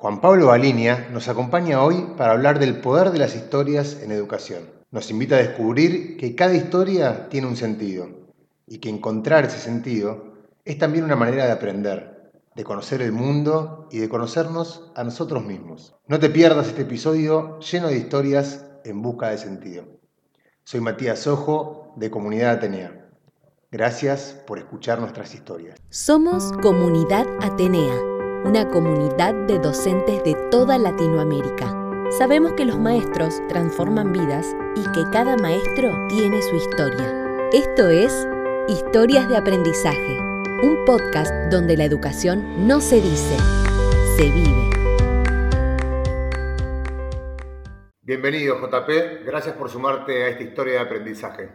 Juan Pablo Balinia nos acompaña hoy para hablar del poder de las historias en educación. Nos invita a descubrir que cada historia tiene un sentido y que encontrar ese sentido es también una manera de aprender, de conocer el mundo y de conocernos a nosotros mismos. No te pierdas este episodio lleno de historias en busca de sentido. Soy Matías Ojo de Comunidad Atenea. Gracias por escuchar nuestras historias. Somos Comunidad Atenea una comunidad de docentes de toda Latinoamérica. Sabemos que los maestros transforman vidas y que cada maestro tiene su historia. Esto es Historias de Aprendizaje, un podcast donde la educación no se dice, se vive. Bienvenido JP, gracias por sumarte a esta historia de aprendizaje.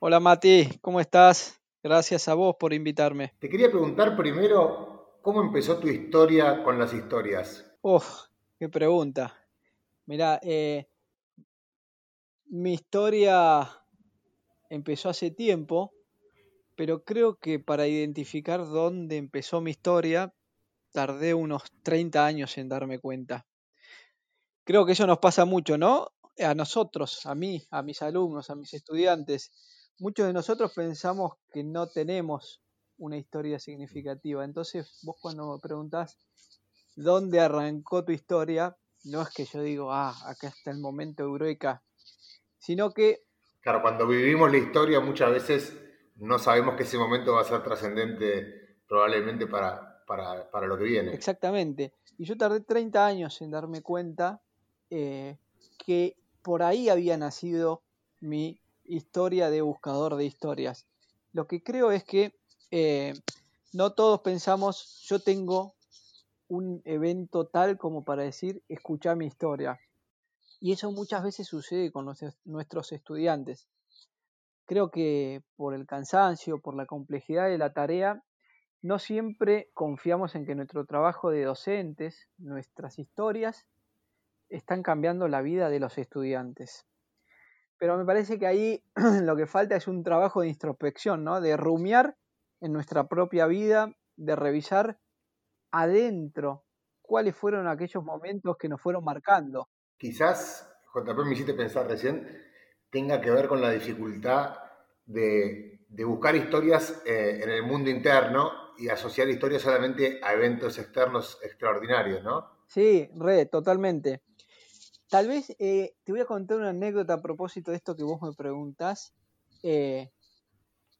Hola Mati, ¿cómo estás? Gracias a vos por invitarme. Te quería preguntar primero ¿Cómo empezó tu historia con las historias? Uf, qué pregunta. Mirá, eh, mi historia empezó hace tiempo, pero creo que para identificar dónde empezó mi historia, tardé unos 30 años en darme cuenta. Creo que eso nos pasa mucho, ¿no? A nosotros, a mí, a mis alumnos, a mis estudiantes. Muchos de nosotros pensamos que no tenemos una historia significativa. Entonces, vos cuando me preguntás dónde arrancó tu historia, no es que yo digo, ah, acá está el momento eureka, sino que... Claro, cuando vivimos la historia muchas veces no sabemos que ese momento va a ser trascendente probablemente para, para, lo que viene. Exactamente. Y yo tardé 30 años en darme cuenta eh, que por ahí había nacido mi historia de buscador de historias. Lo que creo es que eh, no todos pensamos, yo tengo un evento tal como para decir, escucha mi historia. Y eso muchas veces sucede con nuestros estudiantes. Creo que por el cansancio, por la complejidad de la tarea, no siempre confiamos en que nuestro trabajo de docentes, nuestras historias, están cambiando la vida de los estudiantes. Pero me parece que ahí lo que falta es un trabajo de introspección, ¿no? De rumiar en nuestra propia vida, de revisar adentro cuáles fueron aquellos momentos que nos fueron marcando. Quizás, JP me hiciste pensar recién, tenga que ver con la dificultad de, buscar historias eh, en el mundo interno y asociar historias solamente a eventos externos extraordinarios, ¿no? Sí, re, totalmente. Tal vez eh, te voy a contar una anécdota a propósito de esto que vos me preguntás. Eh,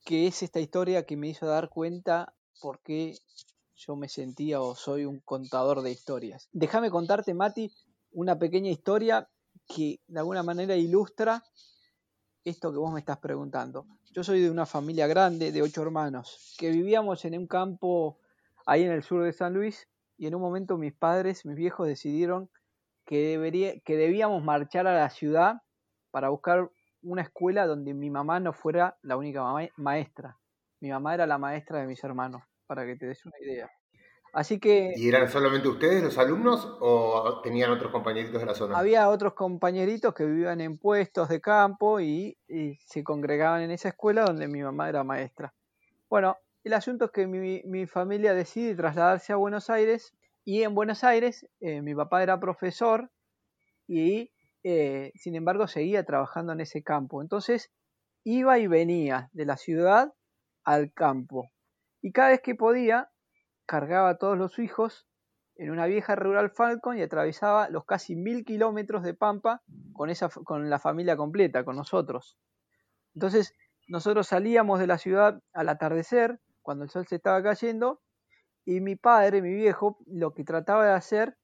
que es esta historia que me hizo dar cuenta por qué yo me sentía o soy un contador de historias. Déjame contarte, Mati, una pequeña historia que de alguna manera ilustra esto que vos me estás preguntando. Yo soy de una familia grande, de ocho hermanos, que vivíamos en un campo ahí en el sur de San Luis y en un momento mis padres, mis viejos decidieron que, debería, que debíamos marchar a la ciudad para buscar una escuela donde mi mamá no fuera la única maestra. Mi mamá era la maestra de mis hermanos, para que te des una idea. Así que... ¿Y eran solamente ustedes los alumnos o tenían otros compañeritos de la zona? Había otros compañeritos que vivían en puestos de campo y, se congregaban en esa escuela donde mi mamá era maestra. Bueno, el asunto es que mi, familia decide trasladarse a Buenos Aires y en Buenos Aires eh, mi papá era profesor y eh, sin embargo, seguía trabajando en ese campo. Entonces, iba y venía de la ciudad al campo. Y cada vez que podía, cargaba a todos los hijos en una vieja rural Falcon y atravesaba los casi mil kilómetros de Pampa con, esa, con la familia completa, con nosotros. Entonces, nosotros salíamos de la ciudad al atardecer, cuando el sol se estaba cayendo, y mi padre, mi viejo, lo que trataba de hacer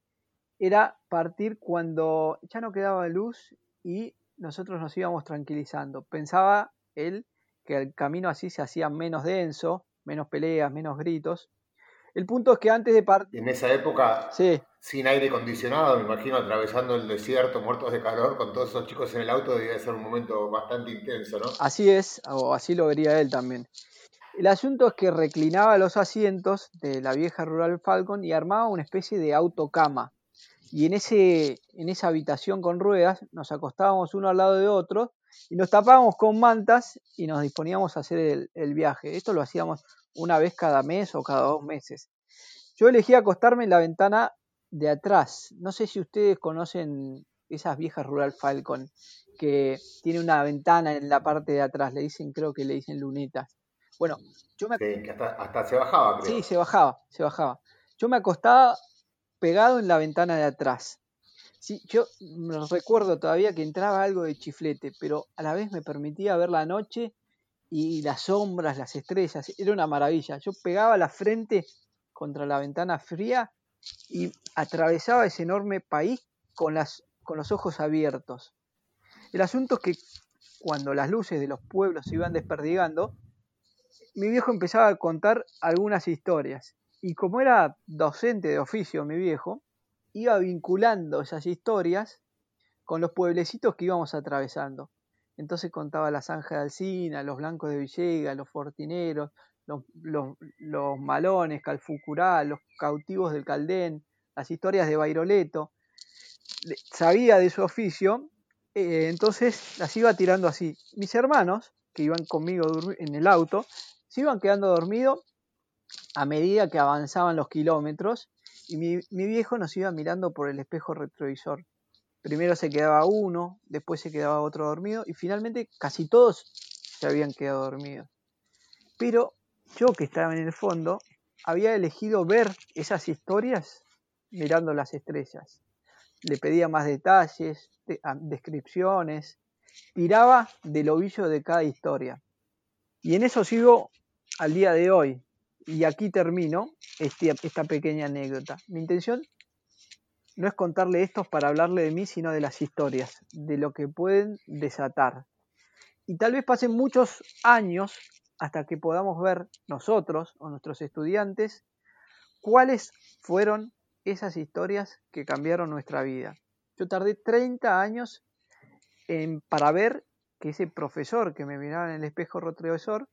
era partir cuando ya no quedaba luz y nosotros nos íbamos tranquilizando. Pensaba él que el camino así se hacía menos denso, menos peleas, menos gritos. El punto es que antes de partir... En esa época, sin aire acondicionado, me imagino atravesando el desierto, muertos de calor, con todos esos chicos en el auto, debía ser un momento bastante intenso, ¿no? Así es, o así lo vería él también. El asunto es que reclinaba los asientos de la vieja rural Falcon y armaba una especie de autocama y en, ese, en esa habitación con ruedas nos acostábamos uno al lado de otro y nos tapábamos con mantas y nos disponíamos a hacer el, viaje. Esto lo hacíamos una vez cada mes o cada dos meses. Yo elegí acostarme en la ventana de atrás. No sé si ustedes conocen esas viejas Rural Falcon que tiene una ventana en la parte de atrás, le dicen, creo que le dicen lunetas. Bueno, yo me... Sí, hasta, se bajaba, creo. Sí, se bajaba, se bajaba. Yo me acostaba pegado en la ventana de atrás. Sí, yo recuerdo todavía que entraba algo de chiflete, pero a la vez me permitía ver la noche y las sombras, las estrellas. Era una maravilla. Yo pegaba la frente contra la ventana fría y atravesaba ese enorme país con, con los ojos abiertos. El asunto es que cuando las luces de los pueblos se iban desperdigando, mi viejo empezaba a contar algunas historias. Y como era docente de oficio mi viejo, iba vinculando esas historias con los pueblecitos que íbamos atravesando. Entonces contaba la zanja de Alcina, los blancos de Villegas, los fortineros, los, los, malones, Calfucurá, los cautivos del Caldén, las historias de Bairoleto. Sabía de su oficio eh, entonces las iba tirando así. Mis hermanos, que iban conmigo en el auto, se iban quedando dormidos a medida que avanzaban los kilómetros y mi, viejo nos iba mirando por el espejo retrovisor. Primero se quedaba uno, después se quedaba otro dormido y finalmente casi todos se habían quedado dormidos. Pero yo que estaba en el fondo había elegido ver esas historias mirando las estrellas. Le pedía más detalles, descripciones, tiraba del ovillo de cada historia. Y en eso sigo al día de hoy. Y aquí termino este, esta pequeña anécdota. Mi intención no es contarle esto para hablarle de mí, sino de las historias, de lo que pueden desatar. Y tal vez pasen muchos años hasta que podamos ver nosotros o nuestros estudiantes cuáles fueron esas historias que cambiaron nuestra vida. Yo tardé 30 años en, para ver que ese profesor que me miraba en el espejo retrovisor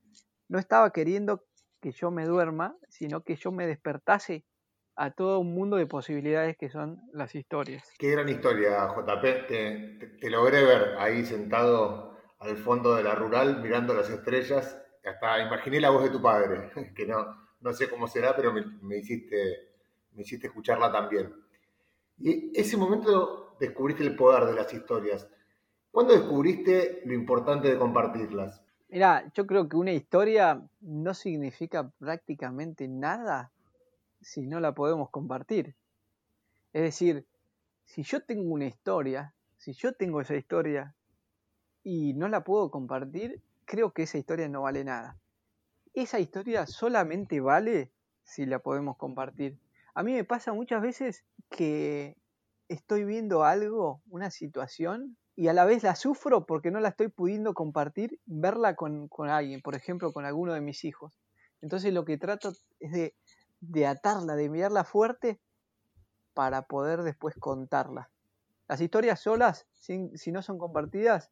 no estaba queriendo que yo me duerma, sino que yo me despertase a todo un mundo de posibilidades que son las historias. Qué gran historia, JP. Te, logré ver ahí sentado al fondo de la rural mirando las estrellas. Hasta imaginé la voz de tu padre, que no, no sé cómo será, pero me, me hiciste, me hiciste escucharla también. Y ese momento descubriste el poder de las historias. ¿Cuándo descubriste lo importante de compartirlas? Mira, yo creo que una historia no significa prácticamente nada si no la podemos compartir. Es decir, si yo tengo una historia, si yo tengo esa historia y no la puedo compartir, creo que esa historia no vale nada. Esa historia solamente vale si la podemos compartir. A mí me pasa muchas veces que estoy viendo algo, una situación, y a la vez la sufro porque no la estoy pudiendo compartir, verla con, alguien, por ejemplo, con alguno de mis hijos. Entonces lo que trato es de, de atarla, de mirarla fuerte para poder después contarla. Las historias solas, si no son compartidas,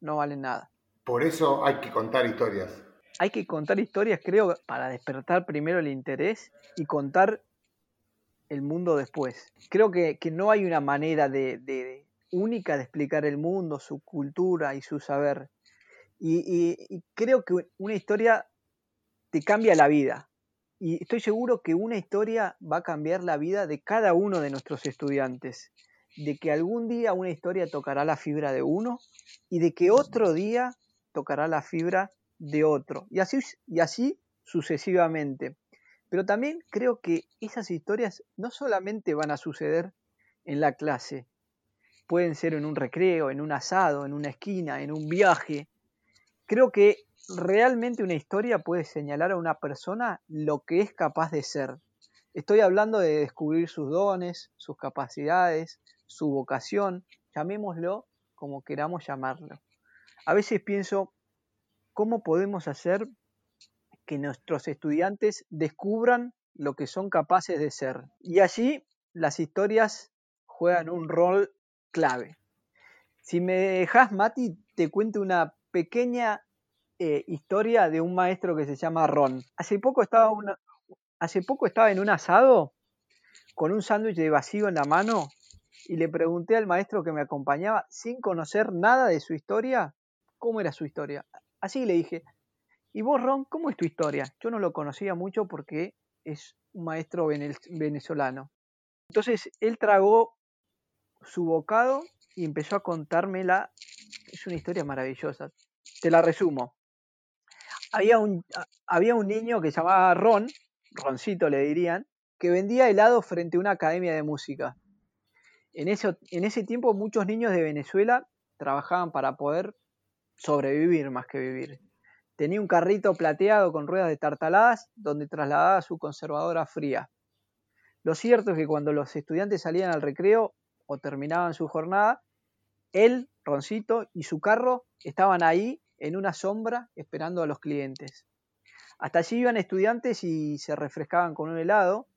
no valen nada. Por eso hay que contar historias. Hay que contar historias, creo, para despertar primero el interés y contar el mundo después. Creo que, no hay una manera de, única de explicar el mundo, su cultura y su saber. Y, creo que una historia te cambia la vida. Y estoy seguro que una historia va a cambiar la vida de cada uno de nuestros estudiantes. De que algún día una historia tocará la fibra de uno y de que otro día tocará la fibra de otro. Y así, y así sucesivamente. Pero también creo que esas historias no solamente van a suceder en la clase, pueden ser en un recreo, en un asado, en una esquina, en un viaje. Creo que realmente una historia puede señalar a una persona lo que es capaz de ser. Estoy hablando de descubrir sus dones, sus capacidades, su vocación, llamémoslo como queramos llamarlo. A veces pienso, ¿cómo podemos hacer que nuestros estudiantes descubran lo que son capaces de ser. Y allí las historias juegan un rol clave. Si me dejas, Mati, te cuento una pequeña eh, historia de un maestro que se llama Ron. Poco hace poco estaba en un asado con un sándwich de vacío en la mano y le pregunté al maestro que me acompañaba, sin conocer nada de su historia, cómo era su historia. Así le dije, y vos, Ron, ¿cómo es tu historia? Yo no lo conocía mucho porque es un maestro venezolano. Entonces él tragó su bocado y empezó a contármela. Es una historia maravillosa. Te la resumo. Había un, había un niño que se llamaba Ron, Roncito le dirían, que vendía helado frente a una academia de música. En ese, en ese tiempo muchos niños de Venezuela trabajaban para poder sobrevivir más que vivir. Tenía un carrito plateado con ruedas de tartaladas donde trasladaba su conservadora fría. Lo cierto es que cuando los estudiantes salían al recreo o terminaban su jornada, él, Roncito, y su carro estaban ahí en una sombra esperando a los clientes. Hasta allí iban estudiantes y se refrescaban con un helado,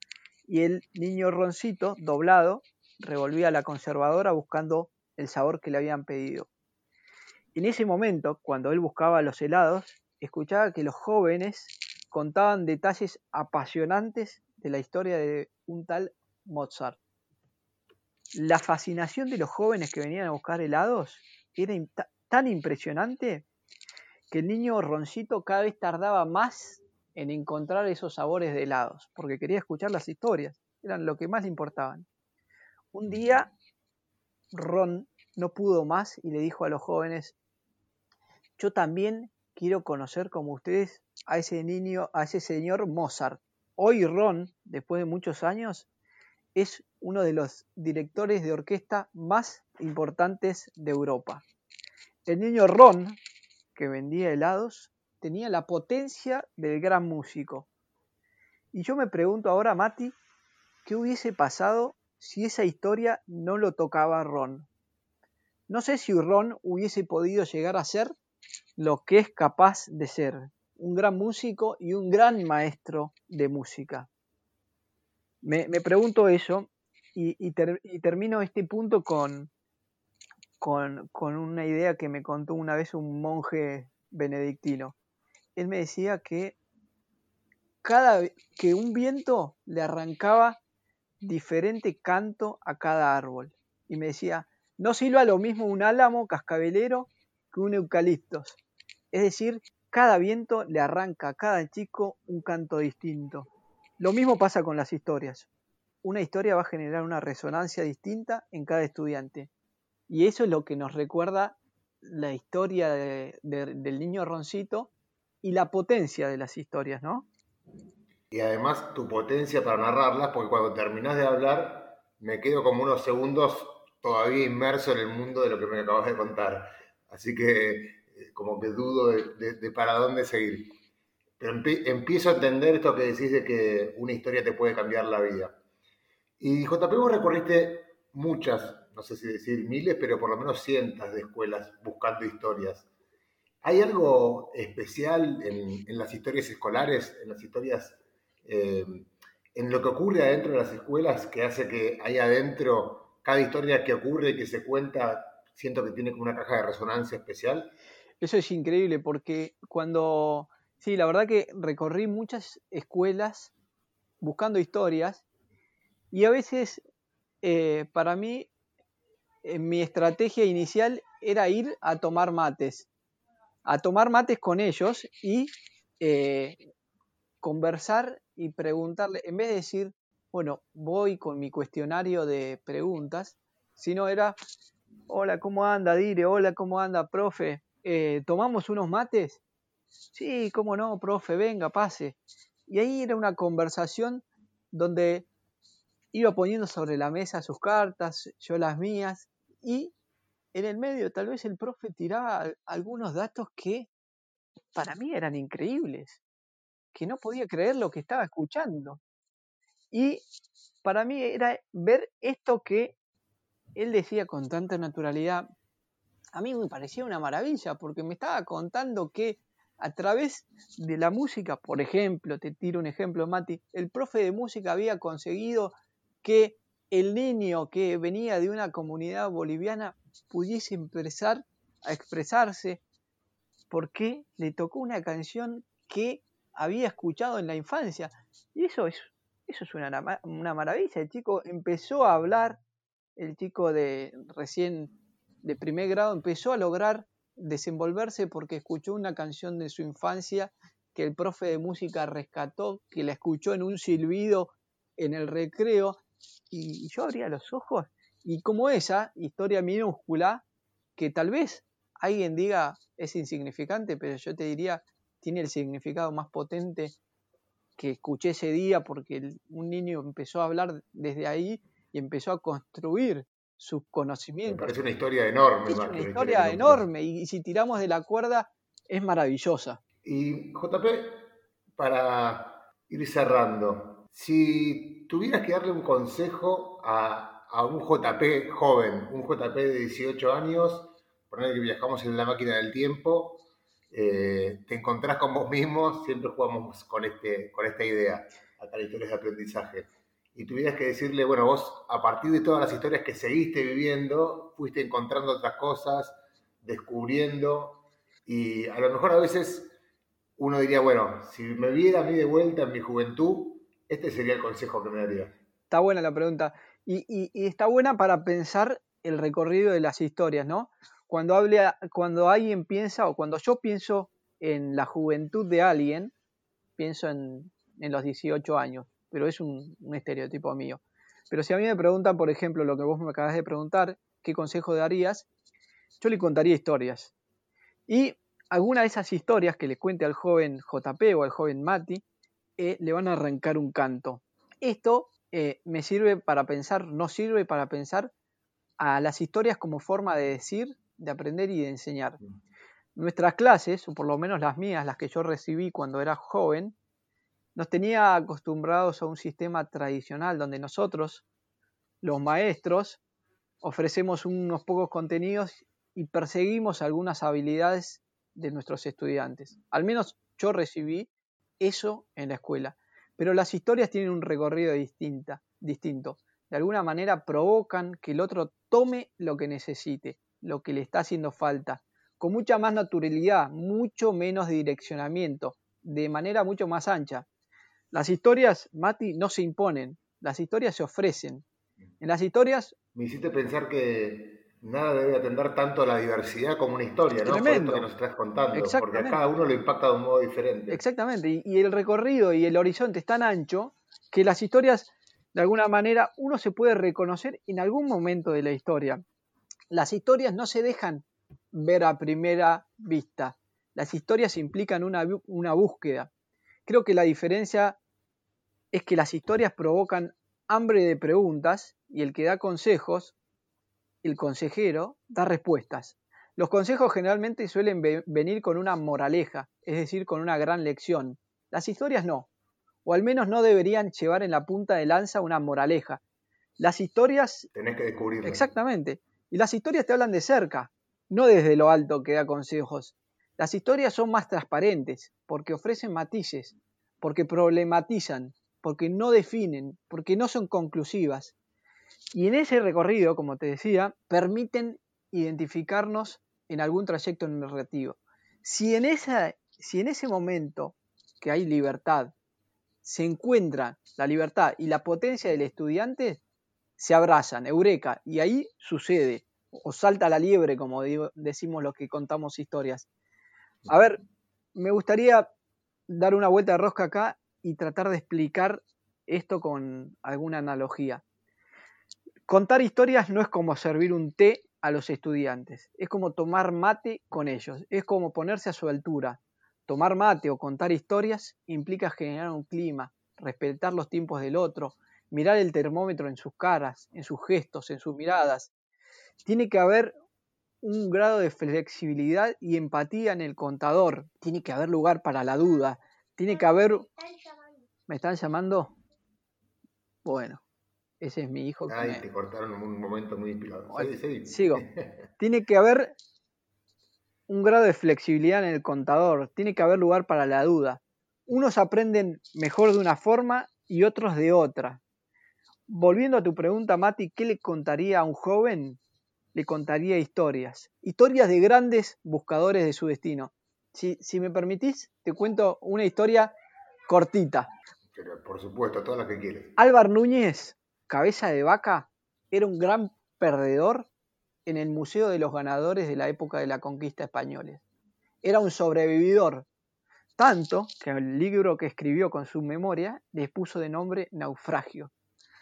y el niño Roncito, doblado, revolvía la conservadora buscando el sabor que le habían pedido. En ese momento, cuando él buscaba los helados, escuchaba que los jóvenes contaban detalles apasionantes de la historia de un tal Mozart. La fascinación de los jóvenes que venían a buscar helados era tan impresionante que el niño Roncito cada vez tardaba más en encontrar esos sabores de helados, porque quería escuchar las historias, eran lo que más le importaban. Un día, Ron no pudo más y le dijo a los jóvenes, yo también quiero conocer como ustedes a ese niño, a ese señor Mozart. Hoy Ron, después de muchos años, es uno de los directores de orquesta más importantes de Europa. El niño Ron, que vendía helados, tenía la potencia del gran músico. Y yo me pregunto ahora, Mati, ¿qué hubiese pasado si esa historia no lo tocaba Ron? No sé si Ron hubiese podido llegar a ser lo que es capaz de ser, un gran músico y un gran maestro de música. Me, pregunto eso y, termino este punto con, con, una idea que me contó una vez un monje benedictino. Él me decía que cada que un viento le arrancaba diferente canto a cada árbol. Y me decía, no silba lo mismo un álamo cascabelero que un eucaliptos. Es decir, cada viento le arranca a cada chico un canto distinto. Lo mismo pasa con las historias. Una historia va a generar una resonancia distinta en cada estudiante. Y eso es lo que nos recuerda la historia del niño Roncito y la potencia de las historias, ¿no? Y además tu potencia para narrarlas, porque cuando terminas de hablar, me quedo como unos segundos todavía inmerso en el mundo de lo que me acabas de contar. Así que eh, como que dudo de, para dónde seguir. Empiezo a entender esto que decís de que una historia te puede cambiar la vida. Y JP, vos recorriste muchas, no sé si decir miles, pero por lo menos cientos de escuelas buscando historias. ¿Hay algo especial en, las historias escolares, en las historias, eh, en lo que ocurre adentro de las escuelas que hace que ahí adentro, cada historia que ocurre y que se cuenta, siento que tiene como una caja de resonancia especial? Eso es increíble porque cuando, sí, la verdad que recorrí muchas escuelas buscando historias y a veces eh, para mí en mi estrategia inicial era ir a tomar mates, a tomar mates con ellos y eh, conversar y preguntarle, en vez de decir, bueno, voy con mi cuestionario de preguntas, sino era, hola, ¿cómo anda, Dire? Hola, ¿cómo anda, profe? Eh, ¿tomamos unos mates? Sí, cómo no, profe, venga, pase. Y ahí era una conversación donde iba poniendo sobre la mesa sus cartas, yo las mías, y en el medio tal vez el profe tiraba algunos datos que para mí eran increíbles, que no podía creer lo que estaba escuchando. Y para mí era ver esto que él decía con tanta naturalidad, a mí me parecía una maravilla porque me estaba contando que a través de la música, por ejemplo, te tiro un ejemplo, Mati, el profe de música había conseguido que el niño que venía de una comunidad boliviana pudiese empezar a expresarse porque le tocó una canción que había escuchado en la infancia. Y eso es, eso es una, una maravilla. El chico empezó a hablar, el chico de recién de primer grado empezó a lograr desenvolverse porque escuchó una canción de su infancia que el profe de música rescató, que la escuchó en un silbido en el recreo y yo abría los ojos y como esa historia minúscula, que tal vez alguien diga es insignificante, pero yo te diría tiene el significado más potente que escuché ese día porque un niño empezó a hablar desde ahí y empezó a construir sus conocimientos. Me parece una historia enorme. Es una historia enorme y si tiramos de la cuerda es maravillosa. Y JP, para ir cerrando, si tuvieras que darle un consejo a, un JP joven, un JP de 18 años, poner que viajamos en la máquina del tiempo, eh, te encontrás con vos mismo, siempre jugamos con, este, con esta idea, a historias de aprendizaje. Y tuvieras que decirle, bueno, vos a partir de todas las historias que seguiste viviendo, fuiste encontrando otras cosas, descubriendo, y a lo mejor a veces uno diría, bueno, si me viera a mí de vuelta en mi juventud, este sería el consejo que me daría. Está buena la pregunta. Y, y, está buena para pensar el recorrido de las historias, ¿no? Cuando, hable, cuando alguien piensa, o cuando yo pienso en la juventud de alguien, pienso en, en los 18 años, pero es un, un, estereotipo mío. Pero si a mí me preguntan, por ejemplo, lo que vos me acabas de preguntar, ¿qué consejo darías? Yo le contaría historias. Y alguna de esas historias que le cuente al joven JP o al joven Mati, eh, le van a arrancar un canto. Esto eh, me sirve para pensar, no sirve para pensar a las historias como forma de decir, de aprender y de enseñar. Nuestras clases, o por lo menos las mías, las que yo recibí cuando era joven, nos tenía acostumbrados a un sistema tradicional donde nosotros, los maestros, ofrecemos unos pocos contenidos y perseguimos algunas habilidades de nuestros estudiantes. Al menos yo recibí eso en la escuela. Pero las historias tienen un recorrido distinta, distinto. De alguna manera provocan que el otro tome lo que necesite, lo que le está haciendo falta, con mucha más naturalidad, mucho menos direccionamiento, de manera mucho más ancha. Las historias, Mati, no se imponen, las historias se ofrecen. En las historias... Me hiciste pensar que nada debe atender tanto a la diversidad como una historia, ¿no? Tremendo. Por que nos estás contando, porque a cada uno lo impacta de un modo diferente. Exactamente, y, el recorrido y el horizonte es tan ancho que las historias, de alguna manera, uno se puede reconocer en algún momento de la historia. Las historias no se dejan ver a primera vista, las historias implican una, una búsqueda. Creo que la diferencia es que las historias provocan hambre de preguntas y el que da consejos el consejero da respuestas. Los consejos generalmente suelen venir con una moraleja, es decir, con una gran lección. Las historias no, o al menos no deberían llevar en la punta de lanza una moraleja. Las historias... Tenés que descubrirlas. Exactamente. Y las historias te hablan de cerca, no desde lo alto que da consejos. Las historias son más transparentes, porque ofrecen matices, porque problematizan, porque no definen, porque no son conclusivas. Y en ese recorrido, como te decía, permiten identificarnos en algún trayecto narrativo. Si en, esa, si en ese momento que hay libertad, se encuentra la libertad y la potencia del estudiante, se abrazan, eureka, y ahí sucede, o salta la liebre, como decimos los que contamos historias. A ver, me gustaría dar una vuelta de rosca acá y tratar de explicar esto con alguna analogía. Contar historias no es como servir un té a los estudiantes, es como tomar mate con ellos, es como ponerse a su altura. Tomar mate o contar historias implica generar un clima, respetar los tiempos del otro, mirar el termómetro en sus caras, en sus gestos, en sus miradas. Tiene que haber un grado de flexibilidad y empatía en el contador. Tiene que haber lugar para la duda. Tiene que haber... ¿Me están llamando? Bueno. Ese es mi hijo. Ay, te cortaron en un momento muy inspirador. Sigo. Tiene que haber un grado de flexibilidad en el contador. Tiene que haber lugar para la duda. Unos aprenden mejor de una forma y otros de otra. Volviendo a tu pregunta, Mati, ¿qué le contaría a un joven? Le contaría historias. Historias de grandes buscadores de su destino. Si, si me permitís, te cuento una historia cortita. por supuesto, todas las que quieres. Álvar Núñez Cabeza de Vaca era un gran perdedor en el Museo de los Ganadores de la época de la conquista española. Era un sobrevividor, tanto que el libro que escribió con su memoria le puso de nombre Naufragio.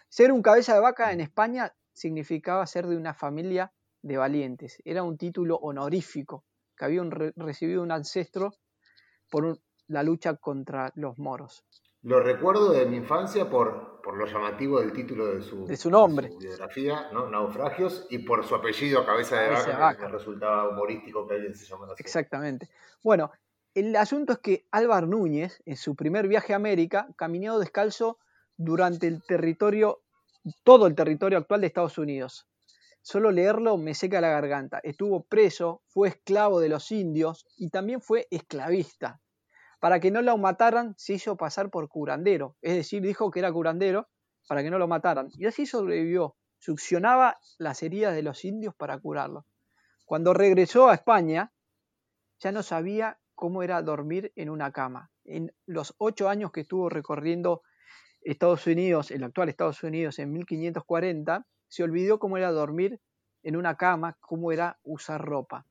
Ser un cabeza de vaca en España significaba ser de una familia de valientes. Era un título honorífico que había recibido un ancestro por la lucha contra los moros. Lo recuerdo de mi infancia por, por lo llamativo del título de su, de su nombre. biografía, ¿no? Naufragios, y por su apellido, Cabeza de Vaca, que me resultaba humorístico que alguien se llamara así. Exactamente. Bueno, el asunto es que Álvar Núñez, en su primer viaje a América, caminó descalzo durante el territorio, todo el territorio actual de Estados Unidos. Solo leerlo me seca la garganta. Estuvo preso, fue esclavo de los indios y también fue esclavista. Para que no lo mataran, se hizo pasar por curandero. Es decir, dijo que era curandero para que no lo mataran. Y así sobrevivió. Succionaba las heridas de los indios para curarlos. Cuando regresó a España, ya no sabía cómo era dormir en una cama. En los ocho años que estuvo recorriendo Estados Unidos, el actual Estados Unidos, en 1540, se olvidó cómo era dormir en una cama, cómo era usar ropa.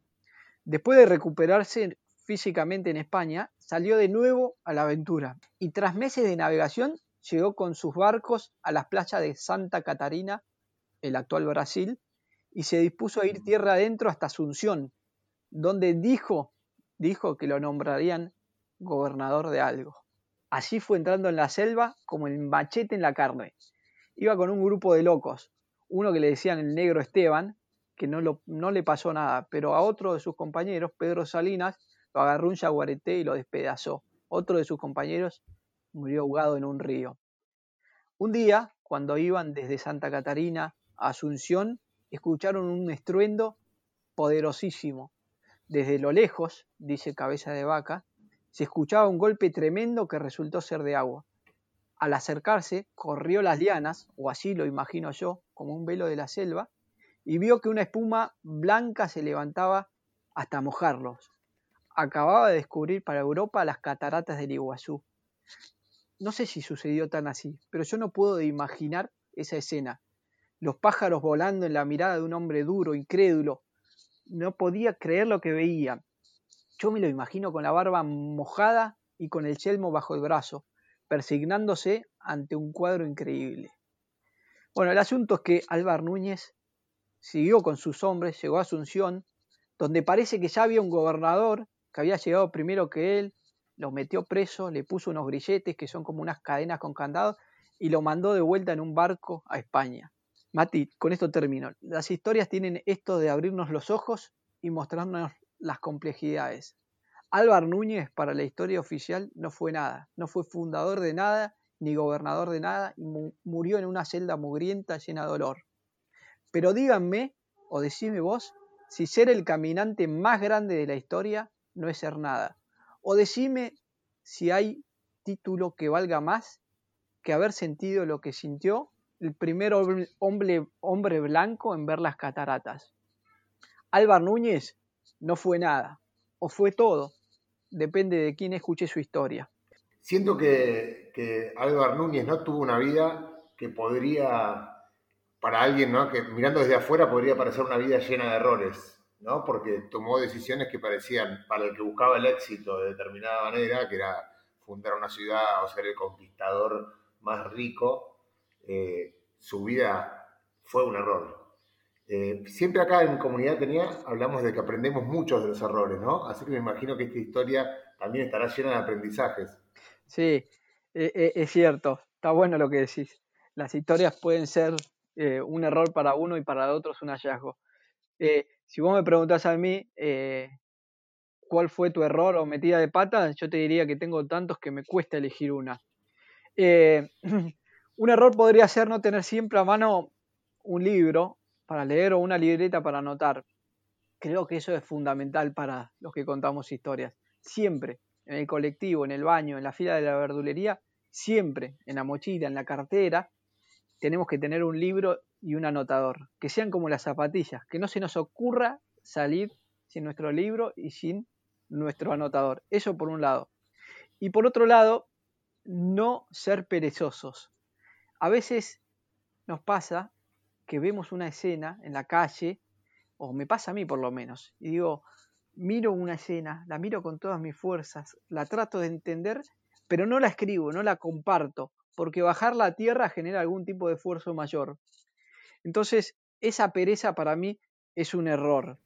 Después de recuperarse físicamente en España, salió de nuevo a la aventura y tras meses de navegación llegó con sus barcos a las playas de Santa Catarina, el actual Brasil, y se dispuso a ir tierra adentro hasta Asunción, donde dijo, dijo que lo nombrarían gobernador de algo. Así fue entrando en la selva como el machete en la carne. Iba con un grupo de locos, uno que le decían el negro Esteban, que no, le pasó nada, pero a otro de sus compañeros, Pedro Salinas, lo agarró un jaguarete y lo despedazó. Otro de sus compañeros murió ahogado en un río. Un día, cuando iban desde Santa Catarina a Asunción, escucharon un estruendo poderosísimo. Desde lo lejos, dice Cabeza de Vaca, se escuchaba un golpe tremendo que resultó ser de agua. Al acercarse, corrió las lianas, o así lo imagino yo, como un velo de la selva, y vio que una espuma blanca se levantaba hasta mojarlos acababa de descubrir para Europa las cataratas del Iguazú. No sé si sucedió tan así, pero yo no puedo imaginar esa escena. Los pájaros volando en la mirada de un hombre duro, incrédulo. No podía creer lo que veía. Yo me lo imagino con la barba mojada y con el yelmo bajo el brazo, persignándose ante un cuadro increíble. Bueno, el asunto es que Álvar Núñez siguió con sus hombres, llegó a Asunción, donde parece que ya había un gobernador que había llegado primero que él, lo metió preso, le puso unos grilletes que son como unas cadenas con candado y lo mandó de vuelta en un barco a España. Mati, con esto termino. Las historias tienen esto de abrirnos los ojos y mostrarnos las complejidades. Álvar Núñez para la historia oficial no fue nada, no fue fundador de nada ni gobernador de nada y murió en una celda mugrienta llena de dolor. Pero díganme, o decime vos, si ser el caminante más grande de la historia no es ser nada. O decime si hay título que valga más que haber sentido lo que sintió el primer hombre, hombre blanco en ver las cataratas. Álvar Núñez no fue nada, o fue todo, depende de quién escuche su historia. Siento que, que Álvar Núñez no tuvo una vida que podría, para alguien ¿no? que mirando desde afuera, podría parecer una vida llena de errores. ¿no? porque tomó decisiones que parecían para el que buscaba el éxito de determinada manera, que era fundar una ciudad o ser el conquistador más rico, eh, su vida fue un error. Eh, siempre acá en Comunidad Tenía hablamos de que aprendemos muchos de los errores, ¿no? Así que me imagino que esta historia también estará llena de aprendizajes. Sí, e, e, es cierto, está bueno lo que decís. Las historias pueden ser eh, un error para uno y para otros un hallazgo. Si vos me preguntás a mí eh, cuál fue tu error o metida de pata, yo te diría que tengo tantos que me cuesta elegir una. Eh, un error podría ser no tener siempre a mano un libro para leer o una libreta para anotar. Creo que eso es fundamental para los que contamos historias. Siempre, en el colectivo, en el baño, en la fila de la verdulería, siempre, en la mochila, en la cartera, tenemos que tener un libro y un anotador, que sean como las zapatillas, que no se nos ocurra salir sin nuestro libro y sin nuestro anotador. Eso por un lado. Y por otro lado, no ser perezosos. A veces nos pasa que vemos una escena en la calle, o me pasa a mí por lo menos, y digo, miro una escena, la miro con todas mis fuerzas, la trato de entender, pero no la escribo, no la comparto, porque bajar la tierra genera algún tipo de esfuerzo mayor. Entonces, esa pereza para mí es un error.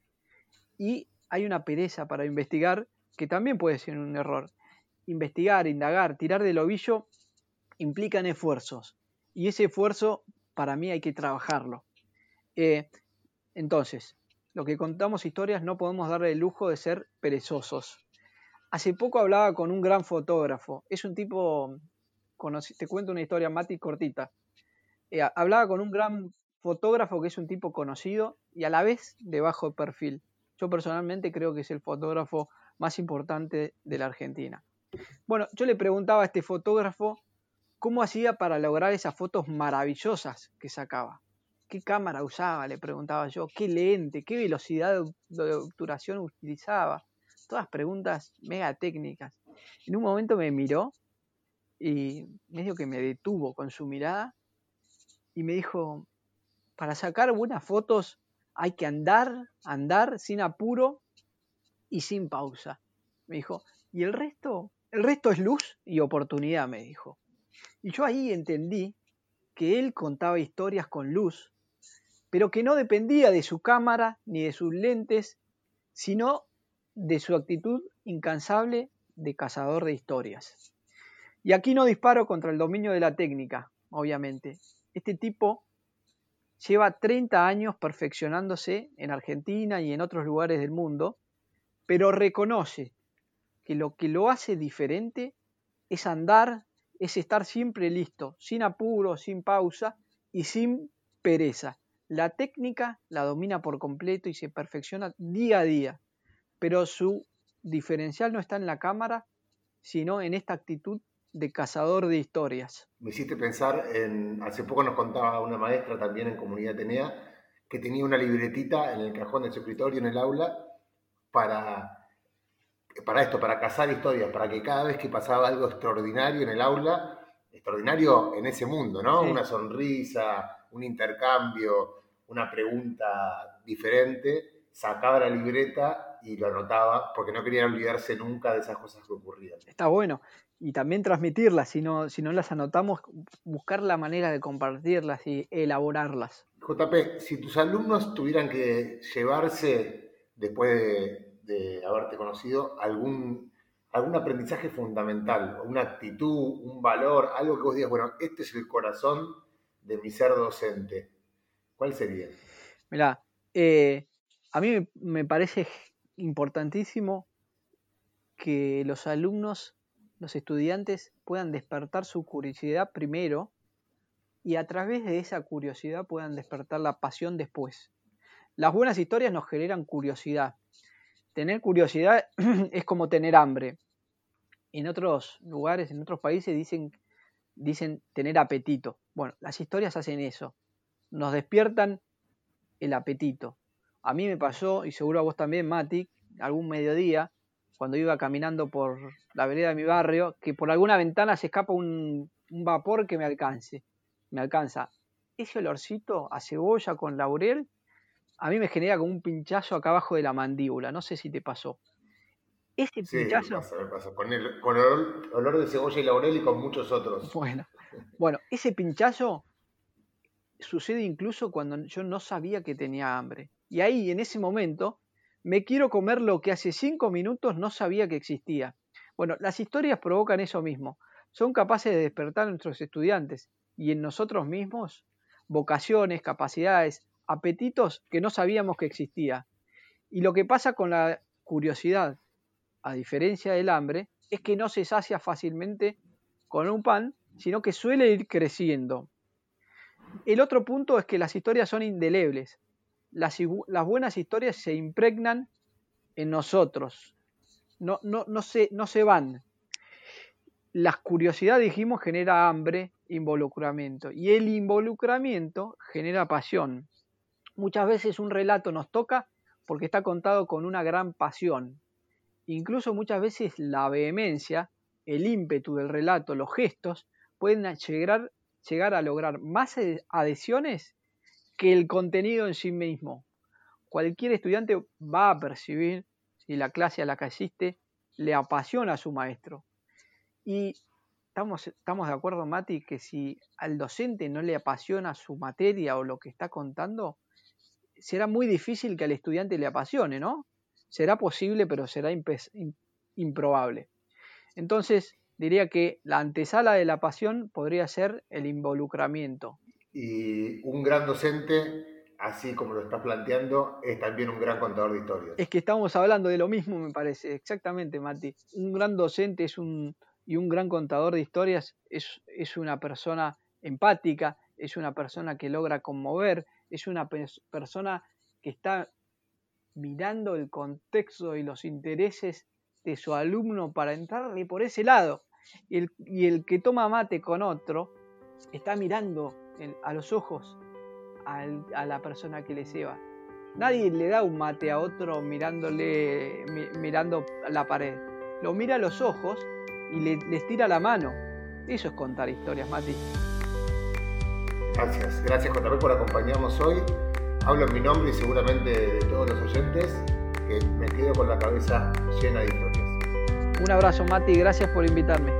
Y hay una pereza para investigar que también puede ser un error. Investigar, indagar, tirar del ovillo implican esfuerzos. Y ese esfuerzo para mí hay que trabajarlo. Eh, entonces, lo que contamos historias no podemos darle el lujo de ser perezosos. Hace poco hablaba con un gran fotógrafo. Es un tipo, te cuento una historia, Mati, cortita. Eh, hablaba con un gran fotógrafo que es un tipo conocido y a la vez de bajo perfil. Yo personalmente creo que es el fotógrafo más importante de la Argentina. Bueno, yo le preguntaba a este fotógrafo cómo hacía para lograr esas fotos maravillosas que sacaba. ¿Qué cámara usaba? Le preguntaba yo. ¿Qué lente? ¿Qué velocidad de obturación utilizaba? Todas preguntas mega técnicas. En un momento me miró y medio que me detuvo con su mirada y me dijo, para sacar buenas fotos hay que andar, andar sin apuro y sin pausa. Me dijo, y el resto, el resto es luz y oportunidad, me dijo. Y yo ahí entendí que él contaba historias con luz, pero que no dependía de su cámara ni de sus lentes, sino de su actitud incansable de cazador de historias. Y aquí no disparo contra el dominio de la técnica, obviamente. Este tipo lleva 30 años perfeccionándose en Argentina y en otros lugares del mundo, pero reconoce que lo que lo hace diferente es andar, es estar siempre listo, sin apuro, sin pausa y sin pereza. La técnica la domina por completo y se perfecciona día a día, pero su diferencial no está en la cámara, sino en esta actitud de cazador de historias. Me hiciste pensar en, hace poco nos contaba una maestra también en Comunidad Atenea, que tenía una libretita en el cajón de su escritorio en el aula para, para esto, para cazar historias, para que cada vez que pasaba algo extraordinario en el aula, extraordinario en ese mundo, ¿no? Una sonrisa, un intercambio, una pregunta diferente, sacaba la libreta y lo anotaba porque no quería olvidarse nunca de esas cosas que ocurrían. Está bueno y también transmitirlas, si no, si no las anotamos, buscar la manera de compartirlas y elaborarlas. JP, si tus alumnos tuvieran que llevarse, después de, haberte conocido, algún, algún aprendizaje fundamental, una actitud, un valor, algo que vos digas, bueno, este es el corazón de mi ser docente, ¿cuál sería? Mira, eh, a mí me parece importantísimo que los alumnos los estudiantes puedan despertar su curiosidad primero y a través de esa curiosidad puedan despertar la pasión después. Las buenas historias nos generan curiosidad. Tener curiosidad es como tener hambre. En otros lugares, en otros países dicen, dicen tener apetito. Bueno, las historias hacen eso. Nos despiertan el apetito. A mí me pasó, y seguro a vos también, Mati, algún mediodía, cuando iba caminando por la vereda de mi barrio, que por alguna ventana se escapa un, vapor que me alcance, me alcanza. Ese olorcito a cebolla con laurel, a mí me genera como un pinchazo acá abajo de la mandíbula, no sé si te pasó. Ese pinchazo... Con, el, con el olor de cebolla y laurel y con muchos otros. Bueno, bueno, ese pinchazo sucede incluso cuando yo no sabía que tenía hambre. Y ahí, en ese momento, me quiero comer lo que hace cinco minutos no sabía que existía. Bueno, las historias provocan eso mismo. Son capaces de despertar a nuestros estudiantes y en nosotros mismos vocaciones, capacidades, apetitos que no sabíamos que existía. Y lo que pasa con la curiosidad, a diferencia del hambre, es que no se sacia fácilmente con un pan, sino que suele ir creciendo. El otro punto es que las historias son indelebles las, buenas historias se impregnan en nosotros, no, no, no, se, no se van. La curiosidad, dijimos, genera hambre, involucramiento, y el involucramiento genera pasión. Muchas veces un relato nos toca porque está contado con una gran pasión. Incluso muchas veces la vehemencia, el ímpetu del relato, los gestos, pueden llegar, llegar a lograr más adhesiones que el contenido en sí mismo. Cualquier estudiante va a percibir si la clase a la que asiste le apasiona a su maestro. Y estamos, estamos de acuerdo, Mati, que si al docente no le apasiona su materia o lo que está contando, será muy difícil que al estudiante le apasione, ¿no? Será posible, pero será improbable. Entonces, diría que la antesala de la pasión podría ser el involucramiento. Y un gran docente, así como lo estás planteando, es también un gran contador de historias. Es que estamos hablando de lo mismo, me parece, exactamente, Mati. Un gran docente es un, y un gran contador de historias es, es una persona empática, es una persona que logra conmover, es una persona que está mirando el contexto y los intereses de su alumno para entrarle por ese lado. Y el, que toma mate con otro está mirando a los ojos a la persona que le ceba. Nadie le da un mate a otro mirándole, mirando a la pared. Lo mira a los ojos y le, les tira la mano. Eso es contar historias, Mati. Gracias, gracias JP por acompañarnos hoy. Hablo en mi nombre y seguramente de todos los oyentes que me quedo con la cabeza llena de historias. Un abrazo Mati, gracias por invitarme.